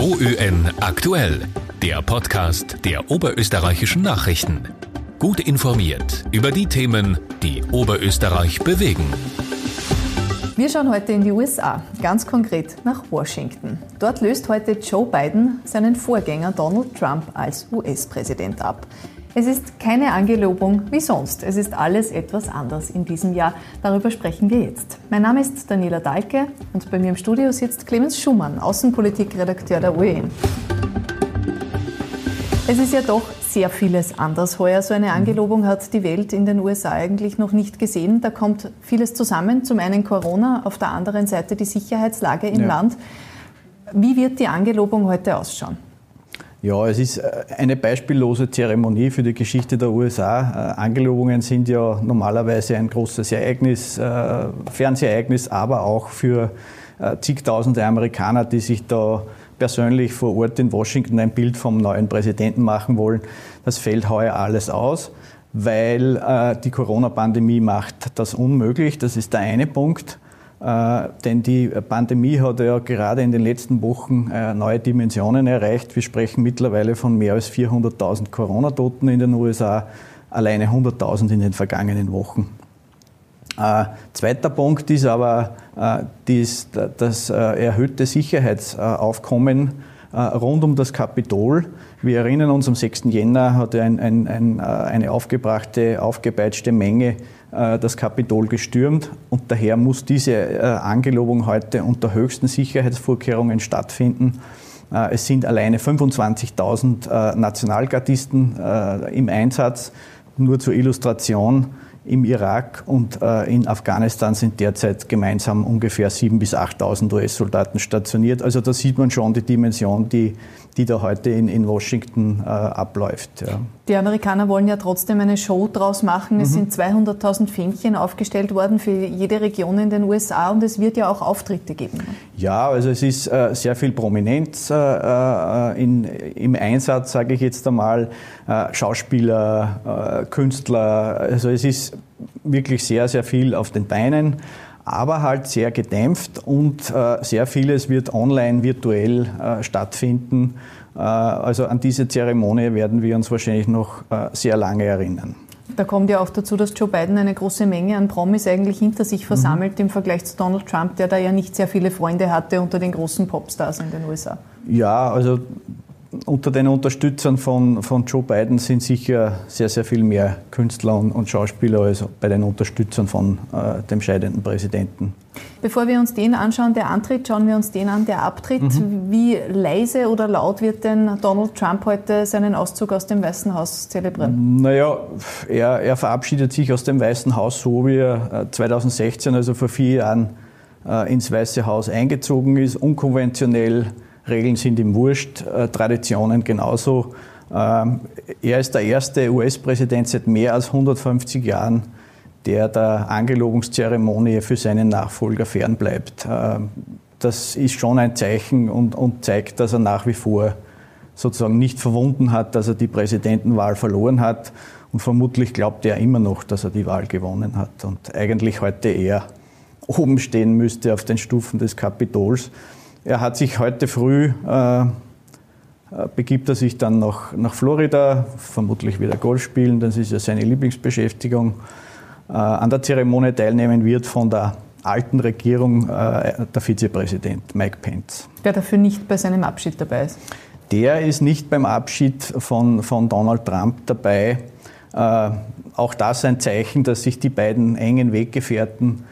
OÖN aktuell, der Podcast der oberösterreichischen Nachrichten. Gut informiert über die Themen, die Oberösterreich bewegen. Wir schauen heute in die USA, ganz konkret nach Washington. Dort löst heute Joe Biden seinen Vorgänger Donald Trump als US-Präsident ab. Es ist keine Angelobung wie sonst. Es ist alles etwas anders in diesem Jahr. Darüber sprechen wir jetzt. Mein Name ist Daniela Dahlke und bei mir im Studio sitzt Clemens Schumann, Außenpolitikredakteur der OEN. Es ist ja doch sehr vieles anders heuer. So eine Angelobung hat die Welt in den USA eigentlich noch nicht gesehen. Da kommt vieles zusammen. Zum einen Corona, auf der anderen Seite die Sicherheitslage im ja. Land. Wie wird die Angelobung heute ausschauen? Ja, es ist äh, eine beispiellose Zeremonie für die Geschichte der USA. Äh, Angelobungen sind ja normalerweise ein großes Ereignis, äh, Fernsehereignis, aber auch für zigtausende Amerikaner, die sich da persönlich vor Ort in Washington ein Bild vom neuen Präsidenten machen wollen. Das fällt heuer alles aus, weil die Corona-Pandemie macht das unmöglich. Das ist der eine Punkt. Äh, denn die Pandemie hat ja gerade in den letzten Wochen äh, neue Dimensionen erreicht. Wir sprechen mittlerweile von mehr als 400.000 Corona-Toten in den USA, alleine 100.000 in den vergangenen Wochen. Äh, zweiter Punkt ist aber das erhöhte Sicherheitsaufkommen rund um das Kapitol. Wir erinnern uns, am 6. Jänner hat ein, ein, ein, eine aufgebrachte, aufgepeitschte Menge das Kapitol gestürmt und daher muss diese äh, Angelobung heute unter höchsten Sicherheitsvorkehrungen stattfinden. Äh, es sind alleine 25.000 Nationalgardisten im Einsatz. Nur zur Illustration, im Irak und in Afghanistan sind derzeit gemeinsam ungefähr 7.000 bis 8.000 US-Soldaten stationiert. Also da sieht man schon die Dimension, die die da heute in, in Washington äh, abläuft. Ja. Die Amerikaner wollen ja trotzdem eine Show draus machen. Es mhm. sind 200.000 Fähnchen aufgestellt worden für jede Region in den USA und es wird ja auch Auftritte geben. Ja, also es ist äh, sehr viel Prominenz äh, äh in, im Einsatz, sage ich jetzt einmal. Äh, Schauspieler, äh, Künstler, also es ist wirklich sehr, sehr viel auf den Beinen aber halt sehr gedämpft und äh, sehr vieles wird online, virtuell äh, stattfinden. Äh, also an diese Zeremonie werden wir uns wahrscheinlich noch sehr lange erinnern. Da kommt ja auch dazu, dass Joe Biden eine große Menge an Promis eigentlich hinter sich versammelt mhm. im Vergleich zu Donald Trump, der da ja nicht sehr viele Freunde hatte unter den großen Popstars in den USA. Ja, also unter den Unterstützern von, von Joe Biden sind sicher sehr, sehr viel mehr Künstler und, und Schauspieler als bei den Unterstützern von äh, dem scheidenden Präsidenten. Bevor wir uns den anschauen, der antritt, schauen wir uns den an, der abtritt. Mhm. Wie leise oder laut wird denn Donald Trump heute seinen Auszug aus dem Weißen Haus zelebrieren? Naja, er, er verabschiedet sich aus dem Weißen Haus so, wie er 2016, äh, also vor vier Jahren, äh, ins Weiße Haus eingezogen ist, unkonventionell Regeln sind ihm wurscht, äh, Traditionen genauso. Ähm, er ist der erste US-Präsident seit mehr als 150 Jahren, der der Angelobungszeremonie für seinen Nachfolger fernbleibt. Ähm, das ist schon ein Zeichen und, und zeigt, dass er nach wie vor sozusagen nicht verwunden hat, dass er die Präsidentenwahl verloren hat. Und vermutlich glaubt er immer noch, dass er die Wahl gewonnen hat und eigentlich heute eher oben stehen müsste auf den Stufen des Kapitols. Er hat sich heute früh, äh, begibt er sich dann nach, nach Florida, vermutlich wieder Golf spielen, das ist ja seine Lieblingsbeschäftigung. Äh, an der Zeremonie teilnehmen wird von der alten Regierung äh, der Vizepräsident Mike Pence. Der dafür nicht bei seinem Abschied dabei ist? Der ist nicht beim Abschied von, von Donald Trump dabei. Äh, auch das ein Zeichen, dass sich die beiden engen Weggefährten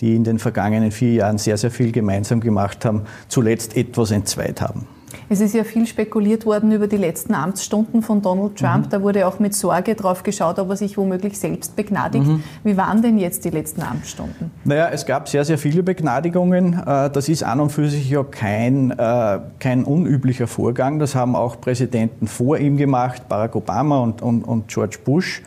die in den vergangenen vier Jahren sehr, sehr viel gemeinsam gemacht haben, zuletzt etwas entzweit haben. Es ist ja viel spekuliert worden über die letzten Amtsstunden von Donald Trump. Mhm. Da wurde auch mit Sorge drauf geschaut, ob er sich womöglich selbst begnadigt. Mhm. Wie waren denn jetzt die letzten Amtsstunden? Naja, es gab sehr, sehr viele Begnadigungen. Äh, das ist an und für sich ja kein, äh, kein unüblicher Vorgang. Das haben auch Präsidenten vor ihm gemacht, Barack Obama und, und, und George Bush.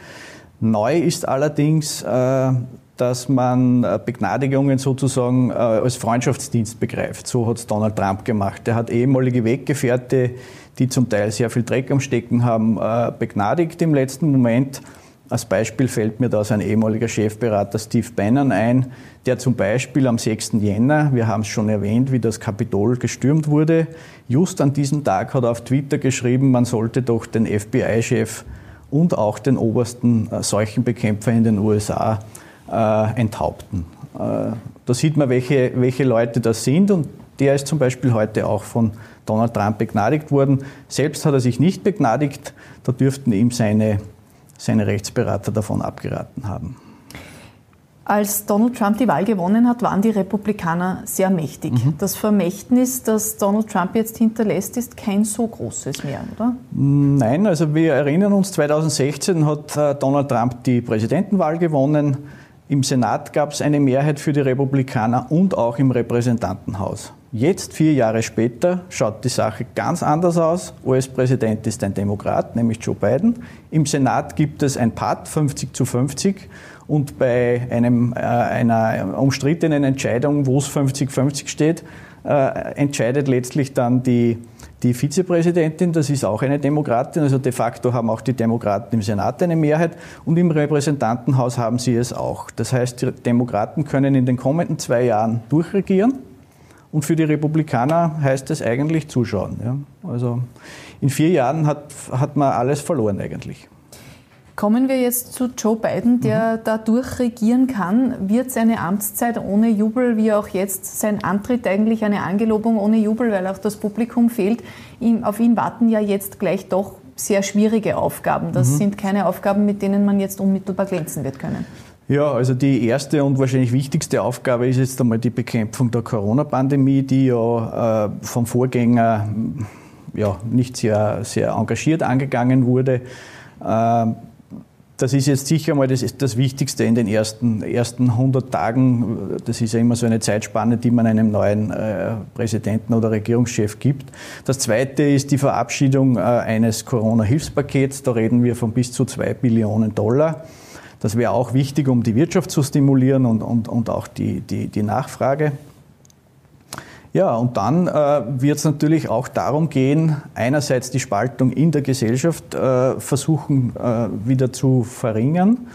Neu ist allerdings, äh, dass man äh, Begnadigungen sozusagen äh, als Freundschaftsdienst begreift. So hat es Donald Trump gemacht. Er hat ehemalige Weggefährte, die zum Teil sehr viel Dreck am Stecken haben, äh, begnadigt im letzten Moment. Als Beispiel fällt mir da sein ehemaliger Chefberater Steve Bannon ein, der zum Beispiel am 6. Jänner, wir haben es schon erwähnt, wie das Kapitol gestürmt wurde, just an diesem Tag hat er auf Twitter geschrieben, man sollte doch den FBI-Chef und auch den obersten Seuchenbekämpfer in den USA äh, enthaupten. Äh, da sieht man, welche, welche Leute das sind und der ist zum Beispiel heute auch von Donald Trump begnadigt worden. Selbst hat er sich nicht begnadigt, da dürften ihm seine seine Rechtsberater davon abgeraten haben. Als Donald Trump die Wahl gewonnen hat, waren die Republikaner sehr mächtig. Mhm. Das Vermächtnis, das Donald Trump jetzt hinterlässt, ist kein so großes mehr, oder? Nein, also wir erinnern uns, 2016 hat äh, Donald Trump die Präsidentenwahl gewonnen. Im Senat gab es eine Mehrheit für die Republikaner und auch im Repräsentantenhaus. Jetzt, vier Jahre später, schaut die Sache ganz anders aus. US-Präsident ist ein Demokrat, nämlich Joe Biden. Im Senat gibt es ein Part, 50 zu 50. Und bei einem, äh, einer umstrittenen Entscheidung, wo es 50-50 steht, äh, entscheidet letztlich dann die, die Vizepräsidentin, das ist auch eine Demokratin, also de facto haben auch die Demokraten im Senat eine Mehrheit und im Repräsentantenhaus haben sie es auch. Das heißt, die Demokraten können in den kommenden zwei Jahren durchregieren und für die Republikaner heißt es eigentlich zuschauen. Ja. Also in vier Jahren hat, hat man alles verloren eigentlich. Kommen wir jetzt zu Joe Biden, der mhm. da durchregieren kann. Wird seine Amtszeit ohne Jubel, wie auch jetzt sein Antritt eigentlich eine Angelobung ohne Jubel, weil auch das Publikum fehlt. auf ihn warten ja jetzt gleich doch sehr schwierige Aufgaben. Das mhm. sind keine Aufgaben, mit denen man jetzt unmittelbar glänzen wird können. Ja, also die erste und wahrscheinlich wichtigste Aufgabe ist jetzt einmal die Bekämpfung der Corona-Pandemie, die ja äh, vom Vorgänger ja, nicht sehr, sehr engagiert angegangen wurde. Äh, das ist jetzt sicher mal das, das Wichtigste in den ersten, ersten 100 Tagen. Das ist ja immer so eine Zeitspanne, die man einem neuen äh, Präsidenten oder Regierungschef gibt. Das Zweite ist die Verabschiedung äh, eines Corona-Hilfspakets. Da reden wir von bis zu zwei Billionen Dollar. Das wäre auch wichtig, um die Wirtschaft zu stimulieren und, und, und auch die, die, die Nachfrage. Ja, und dann äh, wird es natürlich auch darum gehen, einerseits die Spaltung in der Gesellschaft äh, versuchen äh, wieder zu verringern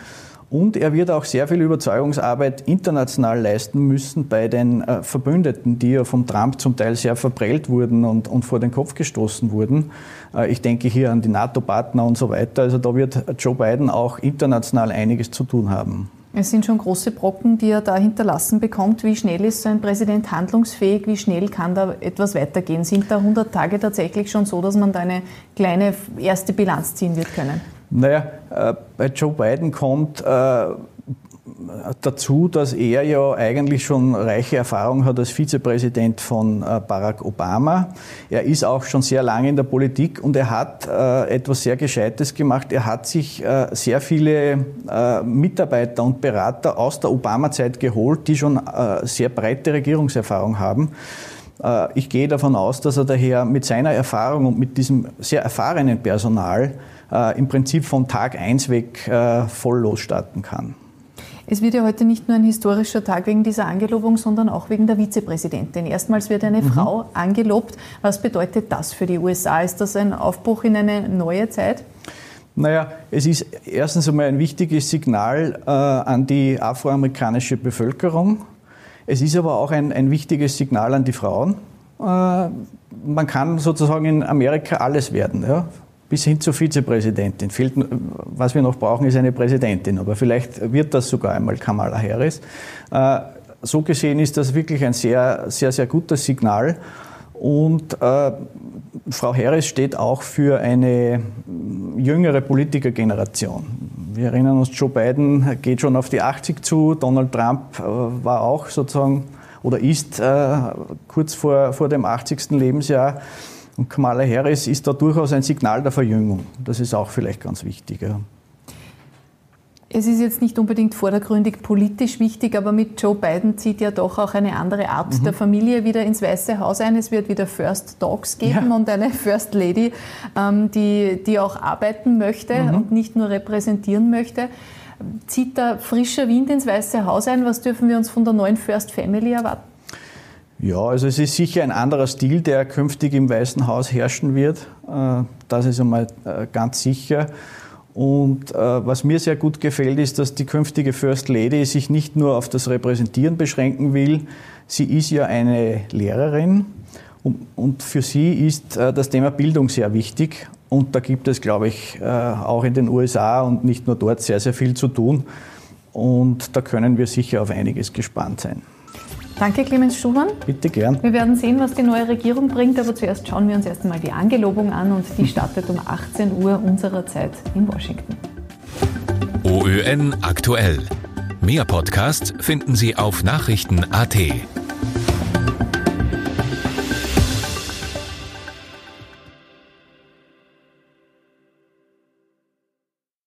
und er wird auch sehr viel Überzeugungsarbeit international leisten müssen bei den äh, Verbündeten, die ja vom Trump zum Teil sehr verprellt wurden und, und vor den Kopf gestoßen wurden. Äh, ich denke hier an die NATO-Partner und so weiter. Also da wird Joe Biden auch international einiges zu tun haben. Es sind schon große Brocken, die er da hinterlassen bekommt. Wie schnell ist so ein Präsident handlungsfähig? Wie schnell kann da etwas weitergehen? Sind da 100 Tage tatsächlich schon so, dass man da eine kleine erste Bilanz ziehen wird können? Naja, äh, bei Joe Biden kommt äh, dazu, dass er ja eigentlich schon reiche Erfahrung hat als Vizepräsident von äh, Barack Obama. Er ist auch schon sehr lange in der Politik und er hat etwas sehr Gescheites gemacht. Er hat sich sehr viele Mitarbeiter und Berater aus der Obama-Zeit geholt, die schon sehr breite Regierungserfahrung haben. Ich gehe davon aus, dass er daher mit seiner Erfahrung und mit diesem sehr erfahrenen Personal äh, im Prinzip von Tag 1 weg äh, voll losstarten kann. Es wird ja heute nicht nur ein historischer Tag wegen dieser Angelobung, sondern auch wegen der Vizepräsidentin. Erstmals wird eine mhm. Frau angelobt. Was bedeutet das für die USA? Ist das ein Aufbruch in eine neue Zeit? Naja, es ist erstens einmal ein wichtiges Signal äh, an die afroamerikanische Bevölkerung. Es ist aber auch ein, ein wichtiges Signal an die Frauen. Äh, man kann sozusagen in Amerika alles werden. Ja? Bis hin zur Vizepräsidentin. Fehlt, was wir noch brauchen, ist eine Präsidentin. Aber vielleicht wird das sogar einmal Kamala Harris. Äh, so gesehen ist das wirklich ein sehr, sehr, sehr gutes Signal. Und äh, Frau Harris steht auch für eine jüngere Politikergeneration. Wir erinnern uns, Joe Biden geht schon auf die 80 zu, Donald Trump äh, war auch sozusagen oder ist äh, kurz vor, vor dem 80. Lebensjahr. Und Kamala Harris ist da durchaus ein Signal der Verjüngung. Das ist auch vielleicht ganz wichtig. Ja. Es ist jetzt nicht unbedingt vordergründig politisch wichtig, aber mit Joe Biden zieht ja doch auch eine andere Art mhm. der Familie wieder ins Weiße Haus ein. Es wird wieder First Dogs geben ja. und eine First Lady, ähm, die, die auch arbeiten möchte mhm. und nicht nur repräsentieren möchte. Zieht da frischer Wind ins Weiße Haus ein? Was dürfen wir uns von der neuen First Family erwarten? Ja, also es ist sicher ein anderer Stil, der künftig im Weißen Haus herrschen wird. Äh, das ist einmal äh, ganz sicher. Und äh, was mir sehr gut gefällt, ist, dass die künftige First Lady sich nicht nur auf das Repräsentieren beschränken will. Sie ist ja eine Lehrerin und für sie ist das Thema Bildung sehr wichtig. Und da gibt es, glaube ich, auch in den USA und nicht nur dort sehr, sehr viel zu tun. Und da können wir sicher auf einiges gespannt sein. Danke, Clemens Schumann. Bitte gern. Wir werden sehen, was die neue Regierung bringt, aber zuerst schauen wir uns erst einmal die Angelobung an und die startet um 18 Uhr unserer Zeit in Washington. OÖN aktuell. Mehr Podcasts finden Sie auf Nachrichten.at.